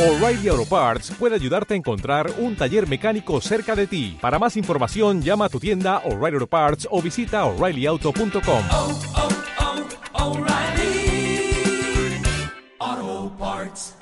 O'Reilly Auto Parts puede ayudarte a encontrar un taller mecánico cerca de ti. Para más información, llama a tu tienda O'Reilly Auto Parts o visita oreillyauto.com. oh, oh, Parts.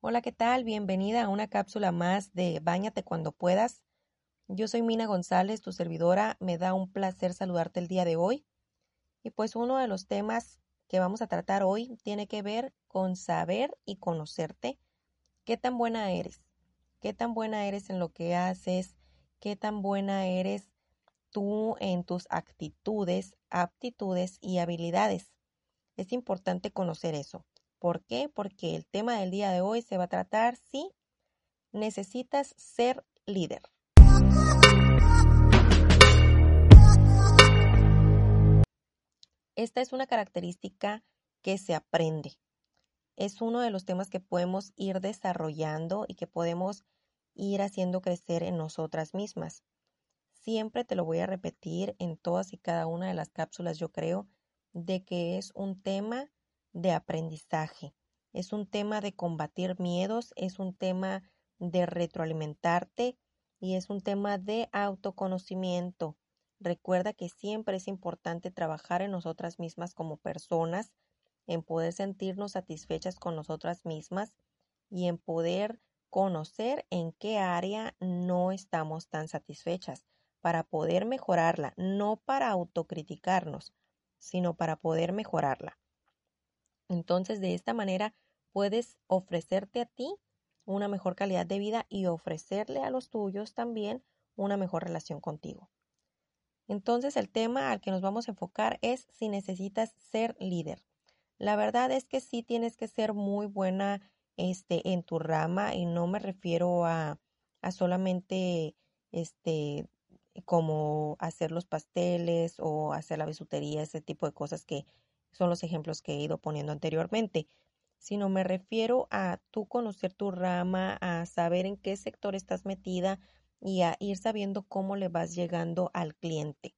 Hola, ¿qué tal? Bienvenida a una cápsula más de Báñate cuando puedas. Yo soy Mina González, tu servidora. Me da un placer saludarte el día de hoy. Y pues uno de los temas que vamos a tratar hoy tiene que ver con saber y conocerte. ¿Qué tan buena eres? ¿Qué tan buena eres en lo que haces? ¿Qué tan buena eres tú en tus actitudes, aptitudes y habilidades? Es importante conocer eso. ¿Por qué? Porque el tema del día de hoy se va a tratar si necesitas ser líder. Esta es una característica que se aprende. Es uno de los temas que podemos ir desarrollando y que podemos ir haciendo crecer en nosotras mismas. Siempre te lo voy a repetir en todas y cada una de las cápsulas, yo creo, de que es un tema de aprendizaje, es un tema de combatir miedos, es un tema de retroalimentarte y es un tema de autoconocimiento. Recuerda que siempre es importante trabajar en nosotras mismas como personas, en poder sentirnos satisfechas con nosotras mismas y en poder conocer en qué área no estamos tan satisfechas para poder mejorarla, no para autocriticarnos, sino para poder mejorarla. Entonces, de esta manera puedes ofrecerte a ti una mejor calidad de vida y ofrecerle a los tuyos también una mejor relación contigo. Entonces, el tema al que nos vamos a enfocar es si necesitas ser líder. La verdad es que sí tienes que ser muy buena este, en tu rama y no me refiero a, a solamente este, como hacer los pasteles o hacer la bisutería, ese tipo de cosas que son los ejemplos que he ido poniendo anteriormente, sino me refiero a tú conocer tu rama, a saber en qué sector estás metida y a ir sabiendo cómo le vas llegando al cliente.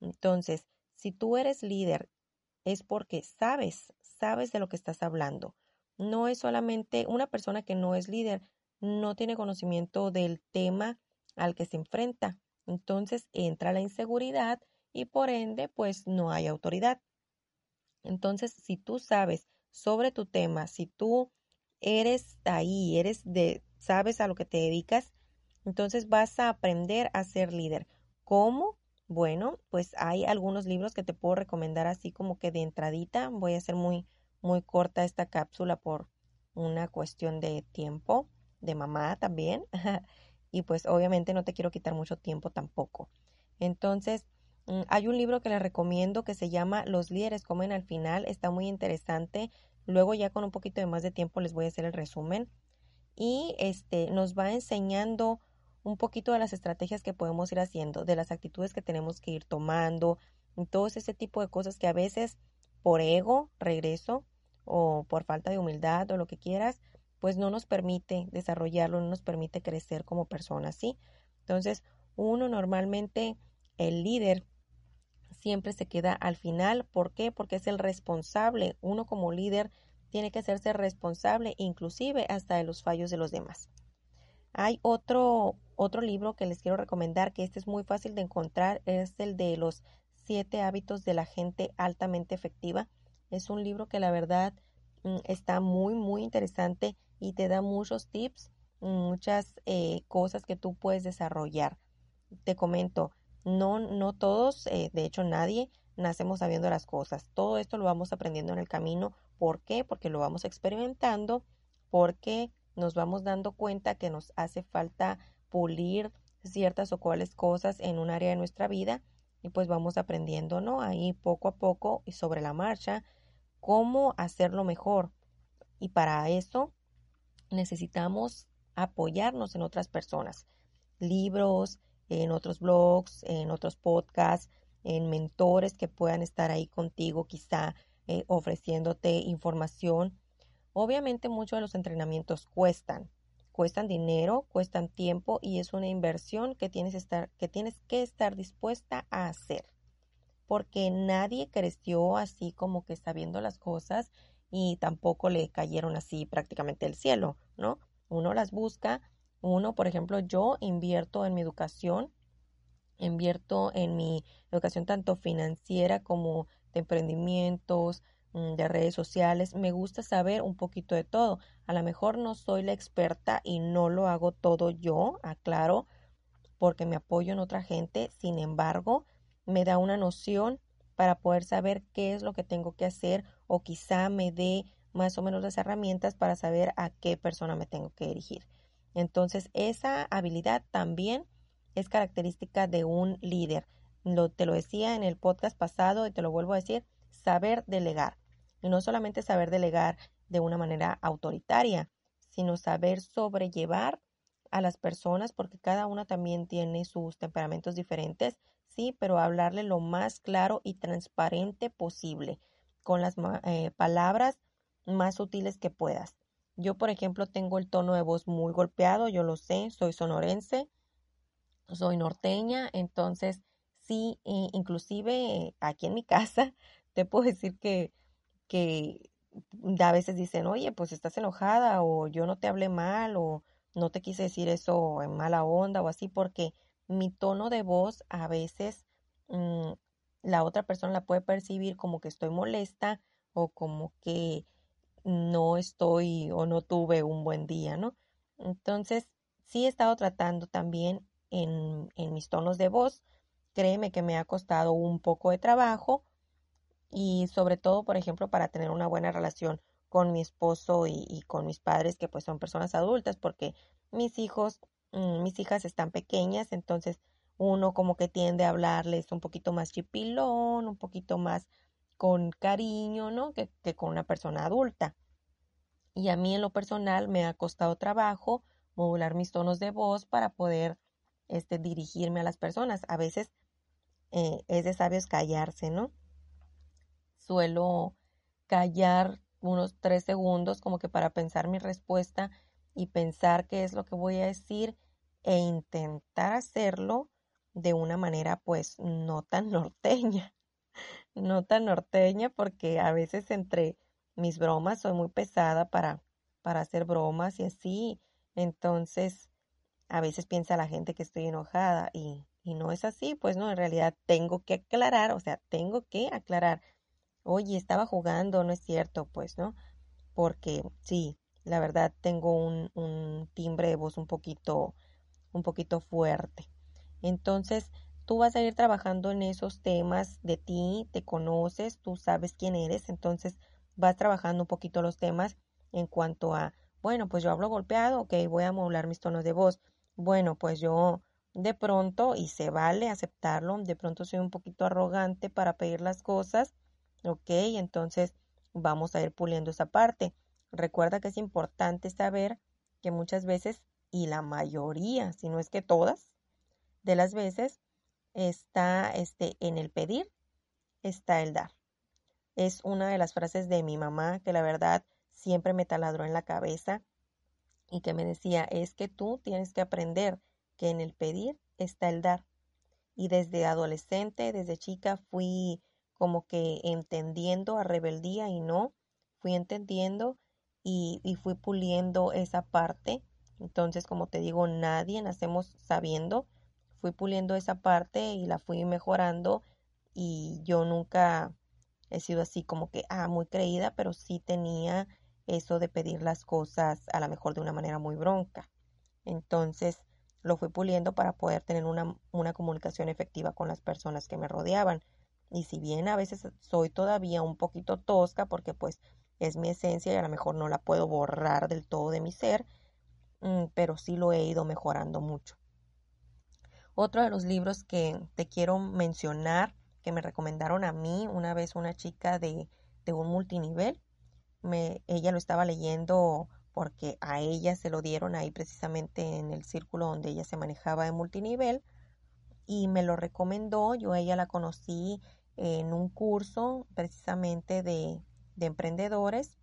Entonces, si tú eres líder, es porque sabes, sabes de lo que estás hablando. No es solamente una persona que no es líder, no tiene conocimiento del tema al que se enfrenta. Entonces entra la inseguridad y por ende, pues no hay autoridad. Entonces, si tú sabes sobre tu tema, si tú eres ahí, eres de, sabes a lo que te dedicas, entonces vas a aprender a ser líder. ¿Cómo? Bueno, pues hay algunos libros que te puedo recomendar así como que de entradita. Voy a hacer muy, muy corta esta cápsula por una cuestión de tiempo, de mamá también. y pues obviamente no te quiero quitar mucho tiempo tampoco. Entonces, Mm, hay un libro que les recomiendo que se llama Los líderes comen al final, está muy interesante. Luego ya con un poquito de más de tiempo les voy a hacer el resumen y este nos va enseñando un poquito de las estrategias que podemos ir haciendo, de las actitudes que tenemos que ir tomando, todo ese tipo de cosas que a veces por ego, regreso, o por falta de humildad o lo que quieras, pues no nos permite desarrollarlo, no nos permite crecer como personas, ¿sí? Entonces, uno normalmente, el líder, siempre se queda al final. ¿Por qué? Porque es el responsable. Uno como líder tiene que hacerse responsable, inclusive hasta de los fallos de los demás. Hay otro, otro libro que les quiero recomendar, que este es muy fácil de encontrar, es el de los siete hábitos de la gente altamente efectiva. Es un libro que la verdad mm, está muy, muy interesante y te da muchos tips, muchas eh, cosas que tú puedes desarrollar. Te comento, no, no todos, eh, de hecho nadie, nacemos sabiendo las cosas. Todo esto lo vamos aprendiendo en el camino. ¿Por qué? Porque lo vamos experimentando, porque nos vamos dando cuenta que nos hace falta pulir ciertas o cuales cosas en un área de nuestra vida y pues vamos aprendiendo, ¿no? Ahí poco a poco y sobre la marcha, cómo hacerlo mejor. Y para eso necesitamos apoyarnos en otras personas, libros, en otros blogs, en otros podcasts, en mentores que puedan estar ahí contigo, quizá eh, ofreciéndote información. Obviamente muchos de los entrenamientos cuestan, cuestan dinero, cuestan tiempo y es una inversión que tienes, estar, que tienes que estar dispuesta a hacer. Porque nadie creció así como que sabiendo las cosas y tampoco le cayeron así prácticamente del cielo, ¿no? Uno las busca, uno, por ejemplo, yo invierto en mi educación, invierto en mi educación tanto financiera como de emprendimientos, de redes sociales. Me gusta saber un poquito de todo. A lo mejor no soy la experta y no lo hago todo yo, aclaro, porque me apoyo en otra gente. Sin embargo, me da una noción para poder saber qué es lo que tengo que hacer o quizá me dé más o menos las herramientas para saber a qué persona me tengo que dirigir. Entonces, esa habilidad también es característica de un líder. Lo, te lo decía en el podcast pasado y te lo vuelvo a decir, saber delegar. Y no solamente saber delegar de una manera autoritaria, sino saber sobrellevar a las personas porque cada una también tiene sus temperamentos diferentes, sí, pero hablarle lo más claro y transparente posible, con las eh, palabras más sutiles que puedas. Yo, por ejemplo, tengo el tono de voz muy golpeado, yo lo sé, soy sonorense, soy norteña, entonces sí, inclusive aquí en mi casa, te puedo decir que, que a veces dicen, oye, pues estás enojada o yo no te hablé mal o no te quise decir eso en mala onda o así, porque mi tono de voz a veces mm, la otra persona la puede percibir como que estoy molesta o como que no estoy o no tuve un buen día, ¿no? Entonces, sí he estado tratando también en, en mis tonos de voz. Créeme que me ha costado un poco de trabajo y sobre todo, por ejemplo, para tener una buena relación con mi esposo y, con mis padres, que pues son personas adultas, porque mis hijos, mm, mis hijas están pequeñas, entonces uno como que tiende a hablarles un poquito más chipilón, un poquito más con cariño, ¿no? Que, que con una persona adulta. Y a mí en lo personal me ha costado trabajo modular mis tonos de voz para poder este, dirigirme a las personas. A veces eh, es de sabios callarse, ¿no? Suelo callar unos tres segundos como que para pensar mi respuesta y pensar qué es lo que voy a decir e intentar hacerlo de una manera pues no tan norteña, no tan norteña porque a veces entre mis bromas soy muy pesada para, para hacer bromas y así, entonces a veces piensa la gente que estoy enojada y, y no es así, pues no, en realidad tengo que aclarar, o sea, tengo que aclarar oye, estaba jugando, no es cierto, pues, ¿no? Porque sí, la verdad tengo un, un timbre de voz un poquito, un poquito fuerte. Entonces, tú vas a ir trabajando en esos temas de ti, te conoces, tú sabes quién eres, entonces vas trabajando un poquito los temas en cuanto a, bueno, pues yo hablo golpeado, ok, voy a modular mis tonos de voz. Bueno, pues yo de pronto, y se vale aceptarlo, de pronto soy un poquito arrogante para pedir las cosas, Ok, entonces vamos a ir puliendo esa parte. Recuerda que es importante saber que muchas veces, y la mayoría, si no es que todas, de las veces, está este, en el pedir, está el dar. Es una de las frases de mi mamá que la verdad siempre me taladró en la cabeza y que me decía, es que tú tienes que aprender que en el pedir está el dar. Y desde adolescente, desde chica, fui como que entendiendo a rebeldía y no, fui entendiendo y, fui puliendo esa parte. Entonces, como te digo, nadie nacemos sabiendo. Fui puliendo esa parte y la fui mejorando y yo nunca he sido así como que, ah, muy creída, pero sí tenía eso de pedir las cosas a lo mejor de una manera muy bronca. Entonces, lo fui puliendo para poder tener una, una comunicación efectiva con las personas que me rodeaban. Y si bien a veces soy todavía un poquito tosca porque pues es mi esencia y a lo mejor no la puedo borrar del todo de mi ser, mm, pero sí lo he ido mejorando mucho. Otro de los libros que te quiero mencionar, que me recomendaron a mí una vez una chica de, de un multinivel, me, ella lo estaba leyendo porque a ella se lo dieron ahí precisamente en el círculo donde ella se manejaba de multinivel y me lo recomendó, yo a ella la conocí en un curso precisamente de, de emprendedores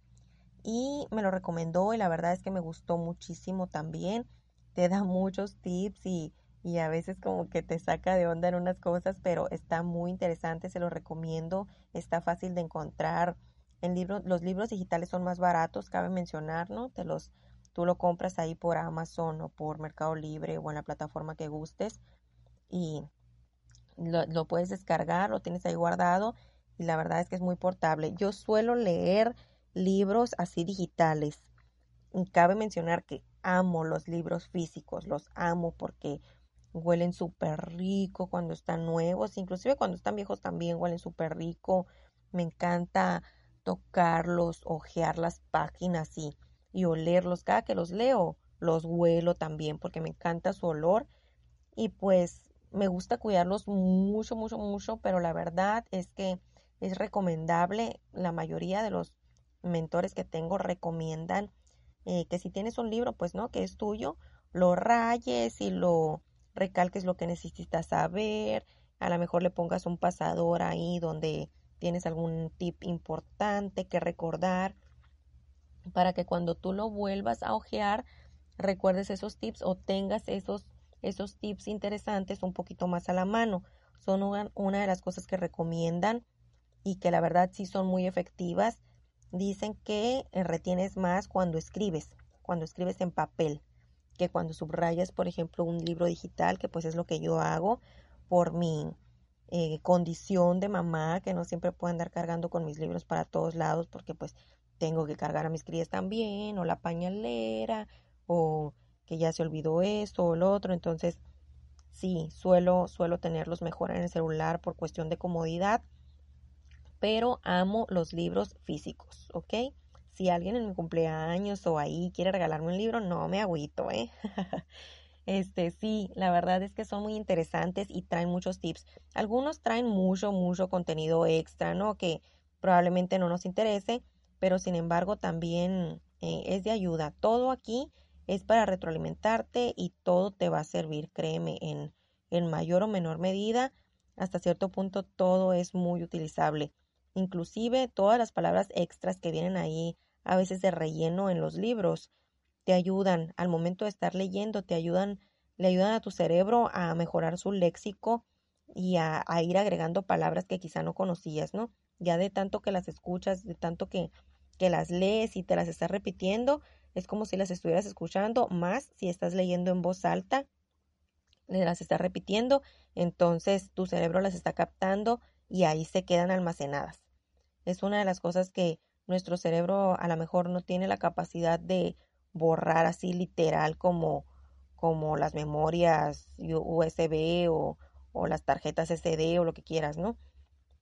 y me lo recomendó y la verdad es que me gustó muchísimo también. Te da muchos tips y, y a veces como que te saca de onda en unas cosas, pero está muy interesante, se lo recomiendo, está fácil de encontrar En libro, los libros digitales son más baratos, cabe mencionar, ¿no? Te los, tú lo compras ahí por Amazon o por Mercado Libre o en la plataforma que gustes y lo, lo puedes descargar, lo tienes ahí guardado y la verdad es que es muy portable. Yo suelo leer libros así digitales. Y cabe mencionar que amo los libros físicos, los amo porque huelen súper rico cuando están nuevos, inclusive cuando están viejos también huelen súper rico. Me encanta tocarlos, ojear las páginas y, y olerlos. Cada que los leo, los huelo también porque me encanta su olor. Y pues me gusta cuidarlos mucho, mucho, mucho, pero la verdad es que es recomendable. La mayoría de los mentores que tengo recomiendan eh, que si tienes un libro, pues no, que es tuyo, lo rayes y lo recalques lo que necesitas saber. A lo mejor le pongas un pasador ahí donde tienes algún tip importante que recordar para que cuando tú lo vuelvas a ojear recuerdes esos tips o tengas esos esos tips interesantes un poquito más a la mano. Son una, de las cosas que recomiendan y que la verdad sí son muy efectivas. Dicen que eh, retienes más cuando escribes, cuando escribes en papel, que cuando subrayas, por ejemplo, un libro digital, que pues es lo que yo hago por mi eh, condición de mamá, que no siempre puedo andar cargando con mis libros para todos lados, porque pues tengo que cargar a mis crías también, o la pañalera, o que ya se olvidó esto o lo otro, entonces sí, suelo, suelo tenerlos mejor en el celular por cuestión de comodidad, pero amo los libros físicos, ¿ok? Si alguien en mi cumpleaños o ahí quiere regalarme un libro, no me agüito, ¿eh? Este, sí, la verdad es que son muy interesantes y traen muchos tips. Algunos traen mucho, mucho contenido extra, ¿no? Que probablemente no nos interese, pero sin embargo también eh, es de ayuda. Todo aquí es para retroalimentarte y todo te va a servir, créeme, en, en mayor o menor medida. Hasta cierto punto todo es muy utilizable. Inclusive todas las palabras extras que vienen ahí, a veces de relleno en los libros, te ayudan al momento de estar leyendo, te ayudan, le ayudan a tu cerebro a mejorar su léxico y a, a ir agregando palabras que quizá no conocías, ¿no? Ya de tanto que las escuchas, de tanto que, que las lees y te las estás repitiendo, es como si las estuvieras escuchando, más si estás leyendo en voz alta, las estás repitiendo, entonces tu cerebro las está captando y ahí se quedan almacenadas. Es una de las cosas que nuestro cerebro a lo mejor no tiene la capacidad de borrar así literal como, como las memorias USB o, o las tarjetas SD o lo que quieras, ¿no?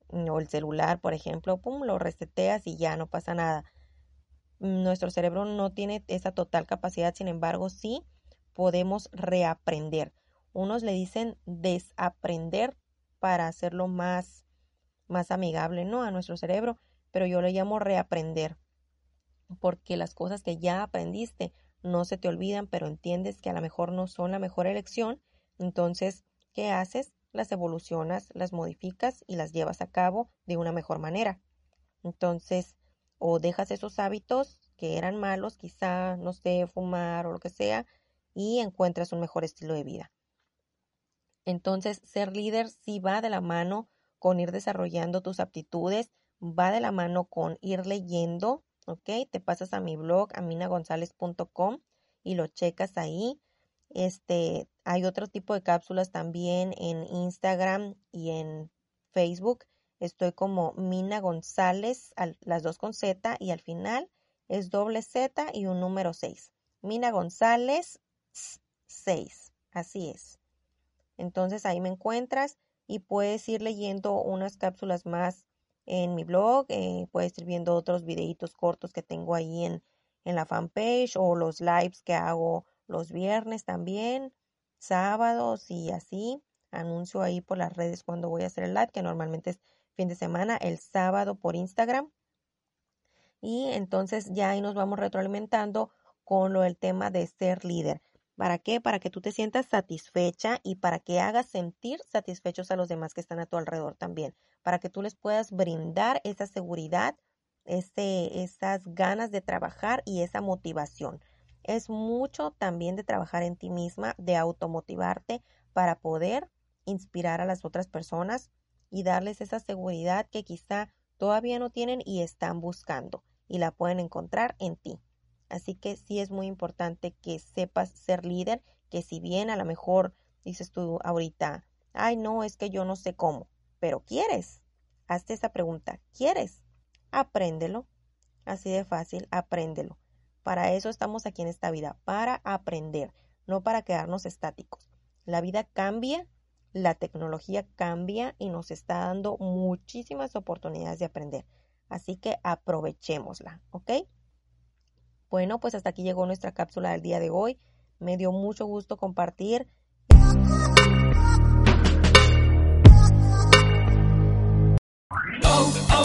O el celular, por ejemplo, pum, lo reseteas y ya no pasa nada nuestro cerebro no tiene esa total capacidad, sin embargo, sí podemos reaprender. Unos le dicen desaprender para hacerlo más, más amigable, ¿no? A nuestro cerebro, pero yo le llamo reaprender, porque las cosas que ya aprendiste no se te olvidan, pero entiendes que a lo mejor no son la mejor elección. Entonces, ¿qué haces? Las evolucionas, las modificas y las llevas a cabo de una mejor manera. Entonces, o dejas esos hábitos que eran malos, quizá, no sé, fumar o lo que sea, y encuentras un mejor estilo de vida. Entonces, ser líder sí va de la mano con ir desarrollando tus aptitudes, va de la mano con ir leyendo, ¿ok? Te pasas a mi blog, aminagonzalez.com y lo checas ahí. Este, hay otro tipo de cápsulas también en Instagram y en Facebook Estoy como Mina González, las dos con Z y al final es doble Z y un número 6. Mina González 6. Así es. Entonces ahí me encuentras y puedes ir leyendo unas cápsulas más en mi blog, eh, puedes ir viendo otros videitos cortos que tengo ahí en, en la fanpage o los lives que hago los viernes también, sábados y así. Anuncio ahí por las redes cuando voy a hacer el live, que normalmente es fin de semana, el sábado por Instagram. Y entonces ya ahí nos vamos retroalimentando con lo del tema de ser líder. ¿Para qué? Para que tú te sientas satisfecha y para que hagas sentir satisfechos a los demás que están a tu alrededor también. Para que tú les puedas brindar esa seguridad, esas ganas de trabajar y esa motivación. Es mucho también de trabajar en ti misma, de automotivarte para poder inspirar a las otras personas y darles esa seguridad que quizá todavía no tienen y están buscando y la pueden encontrar en ti. Así que sí es muy importante que sepas ser líder, que si bien a lo mejor dices tú ahorita, ay no, es que yo no sé cómo, pero quieres. Hazte esa pregunta, ¿quieres? Apréndelo. Así de fácil, apréndelo. Para eso estamos aquí en esta vida, para aprender, no para quedarnos estáticos. La vida cambia, la tecnología cambia y nos está dando muchísimas oportunidades de aprender. Así que aprovechémosla, ¿ok? Bueno, pues hasta aquí llegó nuestra cápsula del día de hoy. Me dio mucho gusto compartir. Oh, oh.